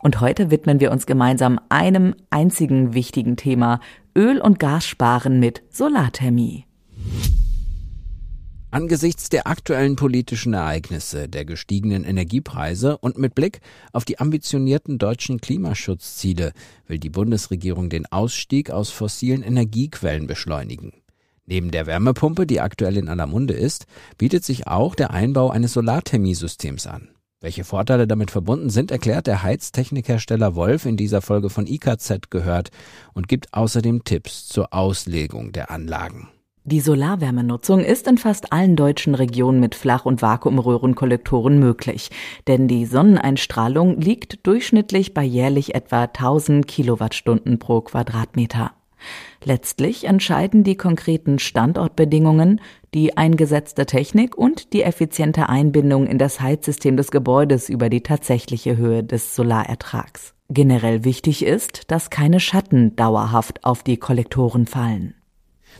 Und heute widmen wir uns gemeinsam einem einzigen wichtigen Thema, Öl- und Gassparen mit Solarthermie. Angesichts der aktuellen politischen Ereignisse, der gestiegenen Energiepreise und mit Blick auf die ambitionierten deutschen Klimaschutzziele will die Bundesregierung den Ausstieg aus fossilen Energiequellen beschleunigen. Neben der Wärmepumpe, die aktuell in aller Munde ist, bietet sich auch der Einbau eines Solarthermiesystems an. Welche Vorteile damit verbunden sind, erklärt der Heiztechnikhersteller Wolf in dieser Folge von IKZ gehört und gibt außerdem Tipps zur Auslegung der Anlagen. Die Solarwärmenutzung ist in fast allen deutschen Regionen mit Flach- und Vakuumröhrenkollektoren möglich, denn die Sonneneinstrahlung liegt durchschnittlich bei jährlich etwa 1000 Kilowattstunden pro Quadratmeter. Letztlich entscheiden die konkreten Standortbedingungen, die eingesetzte Technik und die effiziente Einbindung in das Heizsystem des Gebäudes über die tatsächliche Höhe des Solarertrags. Generell wichtig ist, dass keine Schatten dauerhaft auf die Kollektoren fallen.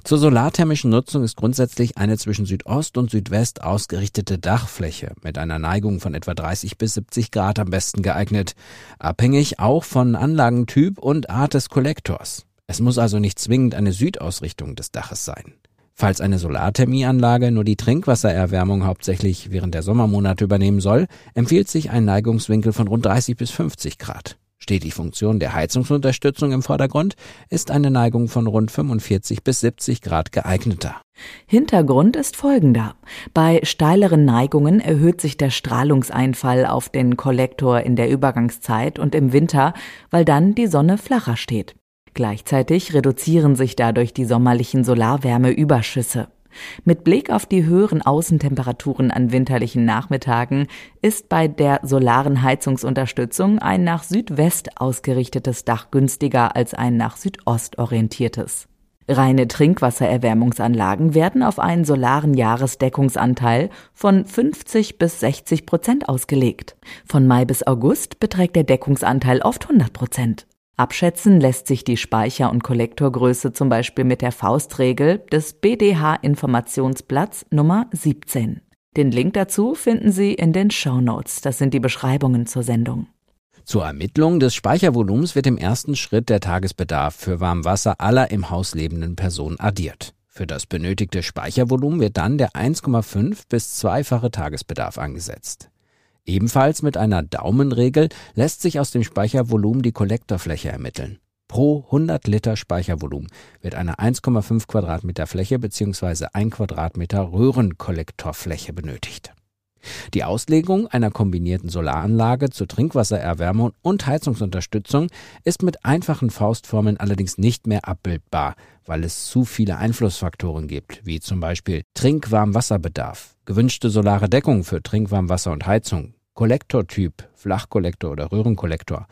Zur solarthermischen Nutzung ist grundsätzlich eine zwischen Südost und Südwest ausgerichtete Dachfläche mit einer Neigung von etwa 30 bis 70 Grad am besten geeignet, abhängig auch von Anlagentyp und Art des Kollektors. Es muss also nicht zwingend eine Südausrichtung des Daches sein. Falls eine Solarthermieanlage nur die Trinkwassererwärmung hauptsächlich während der Sommermonate übernehmen soll, empfiehlt sich ein Neigungswinkel von rund 30 bis 50 Grad. Steht die Funktion der Heizungsunterstützung im Vordergrund, ist eine Neigung von rund 45 bis 70 Grad geeigneter. Hintergrund ist folgender. Bei steileren Neigungen erhöht sich der Strahlungseinfall auf den Kollektor in der Übergangszeit und im Winter, weil dann die Sonne flacher steht. Gleichzeitig reduzieren sich dadurch die sommerlichen Solarwärmeüberschüsse. Mit Blick auf die höheren Außentemperaturen an winterlichen Nachmittagen ist bei der solaren Heizungsunterstützung ein nach Südwest ausgerichtetes Dach günstiger als ein nach Südost orientiertes. Reine Trinkwassererwärmungsanlagen werden auf einen solaren Jahresdeckungsanteil von 50 bis 60 Prozent ausgelegt. Von Mai bis August beträgt der Deckungsanteil oft 100 Prozent. Abschätzen lässt sich die Speicher- und Kollektorgröße zum Beispiel mit der Faustregel des BDH-Informationsblatts Nummer 17. Den Link dazu finden Sie in den Show Notes. Das sind die Beschreibungen zur Sendung. Zur Ermittlung des Speichervolumens wird im ersten Schritt der Tagesbedarf für Warmwasser aller im Haus lebenden Personen addiert. Für das benötigte Speichervolumen wird dann der 1,5 bis zweifache Tagesbedarf angesetzt. Ebenfalls mit einer Daumenregel lässt sich aus dem Speichervolumen die Kollektorfläche ermitteln. Pro 100 Liter Speichervolumen wird eine 1,5 Quadratmeter Fläche bzw. 1 Quadratmeter Röhrenkollektorfläche benötigt. Die Auslegung einer kombinierten Solaranlage zur Trinkwassererwärmung und Heizungsunterstützung ist mit einfachen Faustformeln allerdings nicht mehr abbildbar, weil es zu viele Einflussfaktoren gibt, wie zum Beispiel Trinkwarmwasserbedarf, gewünschte solare Deckung für Trinkwarmwasser und Heizung, Kollektortyp, Flachkollektor oder Röhrenkollektor,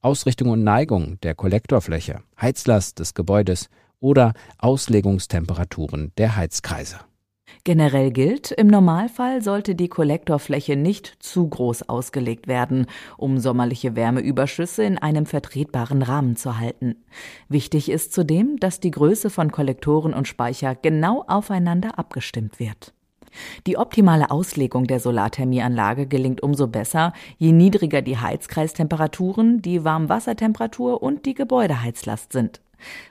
Ausrichtung und Neigung der Kollektorfläche, Heizlast des Gebäudes oder Auslegungstemperaturen der Heizkreise. Generell gilt, im Normalfall sollte die Kollektorfläche nicht zu groß ausgelegt werden, um sommerliche Wärmeüberschüsse in einem vertretbaren Rahmen zu halten. Wichtig ist zudem, dass die Größe von Kollektoren und Speicher genau aufeinander abgestimmt wird. Die optimale Auslegung der Solarthermieanlage gelingt umso besser, je niedriger die Heizkreistemperaturen, die Warmwassertemperatur und die Gebäudeheizlast sind.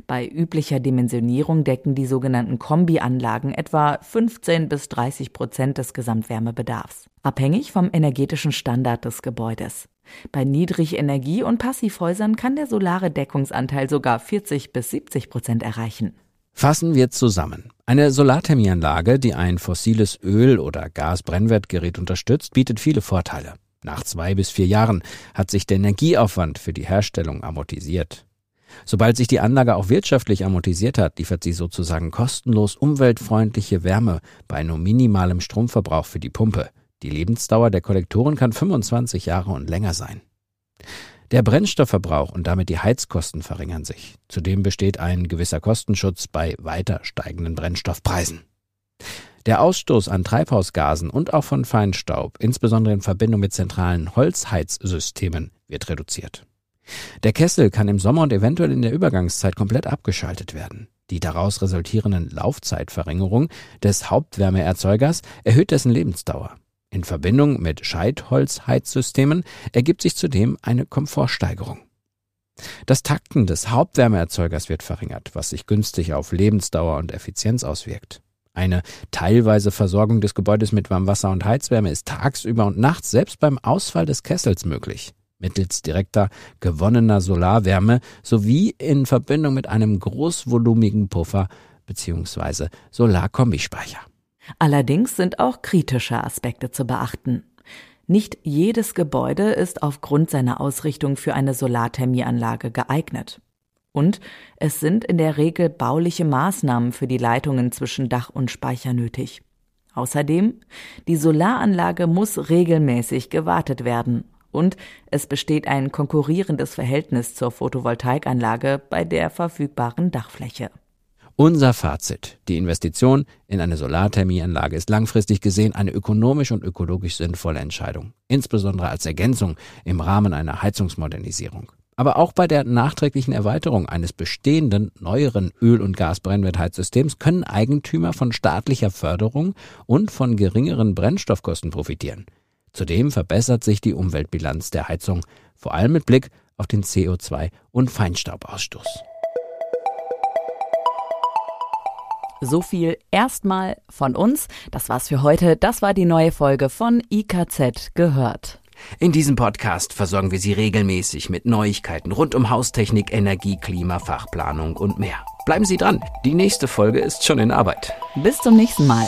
Bei üblicher Dimensionierung decken die sogenannten Kombianlagen etwa 15 bis 30 Prozent des Gesamtwärmebedarfs, abhängig vom energetischen Standard des Gebäudes. Bei Niedrigenergie- und Passivhäusern kann der solare Deckungsanteil sogar 40 bis 70 Prozent erreichen. Fassen wir zusammen. Eine Solarthermieanlage, die ein fossiles Öl- oder Gasbrennwertgerät unterstützt, bietet viele Vorteile. Nach zwei bis vier Jahren hat sich der Energieaufwand für die Herstellung amortisiert. Sobald sich die Anlage auch wirtschaftlich amortisiert hat, liefert sie sozusagen kostenlos umweltfreundliche Wärme bei nur minimalem Stromverbrauch für die Pumpe. Die Lebensdauer der Kollektoren kann 25 Jahre und länger sein. Der Brennstoffverbrauch und damit die Heizkosten verringern sich. Zudem besteht ein gewisser Kostenschutz bei weiter steigenden Brennstoffpreisen. Der Ausstoß an Treibhausgasen und auch von Feinstaub, insbesondere in Verbindung mit zentralen Holzheizsystemen, wird reduziert. Der Kessel kann im Sommer und eventuell in der Übergangszeit komplett abgeschaltet werden. Die daraus resultierenden Laufzeitverringerung des Hauptwärmeerzeugers erhöht dessen Lebensdauer. In Verbindung mit Scheitholzheizsystemen ergibt sich zudem eine Komfortsteigerung. Das Takten des Hauptwärmeerzeugers wird verringert, was sich günstig auf Lebensdauer und Effizienz auswirkt. Eine teilweise Versorgung des Gebäudes mit Warmwasser und Heizwärme ist tagsüber und nachts selbst beim Ausfall des Kessels möglich mittels direkter gewonnener Solarwärme sowie in Verbindung mit einem großvolumigen Puffer bzw. Solarkombispeicher. Allerdings sind auch kritische Aspekte zu beachten. Nicht jedes Gebäude ist aufgrund seiner Ausrichtung für eine Solarthermieanlage geeignet. Und es sind in der Regel bauliche Maßnahmen für die Leitungen zwischen Dach und Speicher nötig. Außerdem, die Solaranlage muss regelmäßig gewartet werden und es besteht ein konkurrierendes Verhältnis zur Photovoltaikanlage bei der verfügbaren Dachfläche. Unser Fazit. Die Investition in eine Solarthermieanlage ist langfristig gesehen eine ökonomisch und ökologisch sinnvolle Entscheidung, insbesondere als Ergänzung im Rahmen einer Heizungsmodernisierung. Aber auch bei der nachträglichen Erweiterung eines bestehenden, neueren Öl- und Gasbrennwertheizsystems können Eigentümer von staatlicher Förderung und von geringeren Brennstoffkosten profitieren. Zudem verbessert sich die Umweltbilanz der Heizung, vor allem mit Blick auf den CO2- und Feinstaubausstoß. So viel erstmal von uns. Das war's für heute. Das war die neue Folge von IKZ gehört. In diesem Podcast versorgen wir Sie regelmäßig mit Neuigkeiten rund um Haustechnik, Energie, Klima, Fachplanung und mehr. Bleiben Sie dran. Die nächste Folge ist schon in Arbeit. Bis zum nächsten Mal.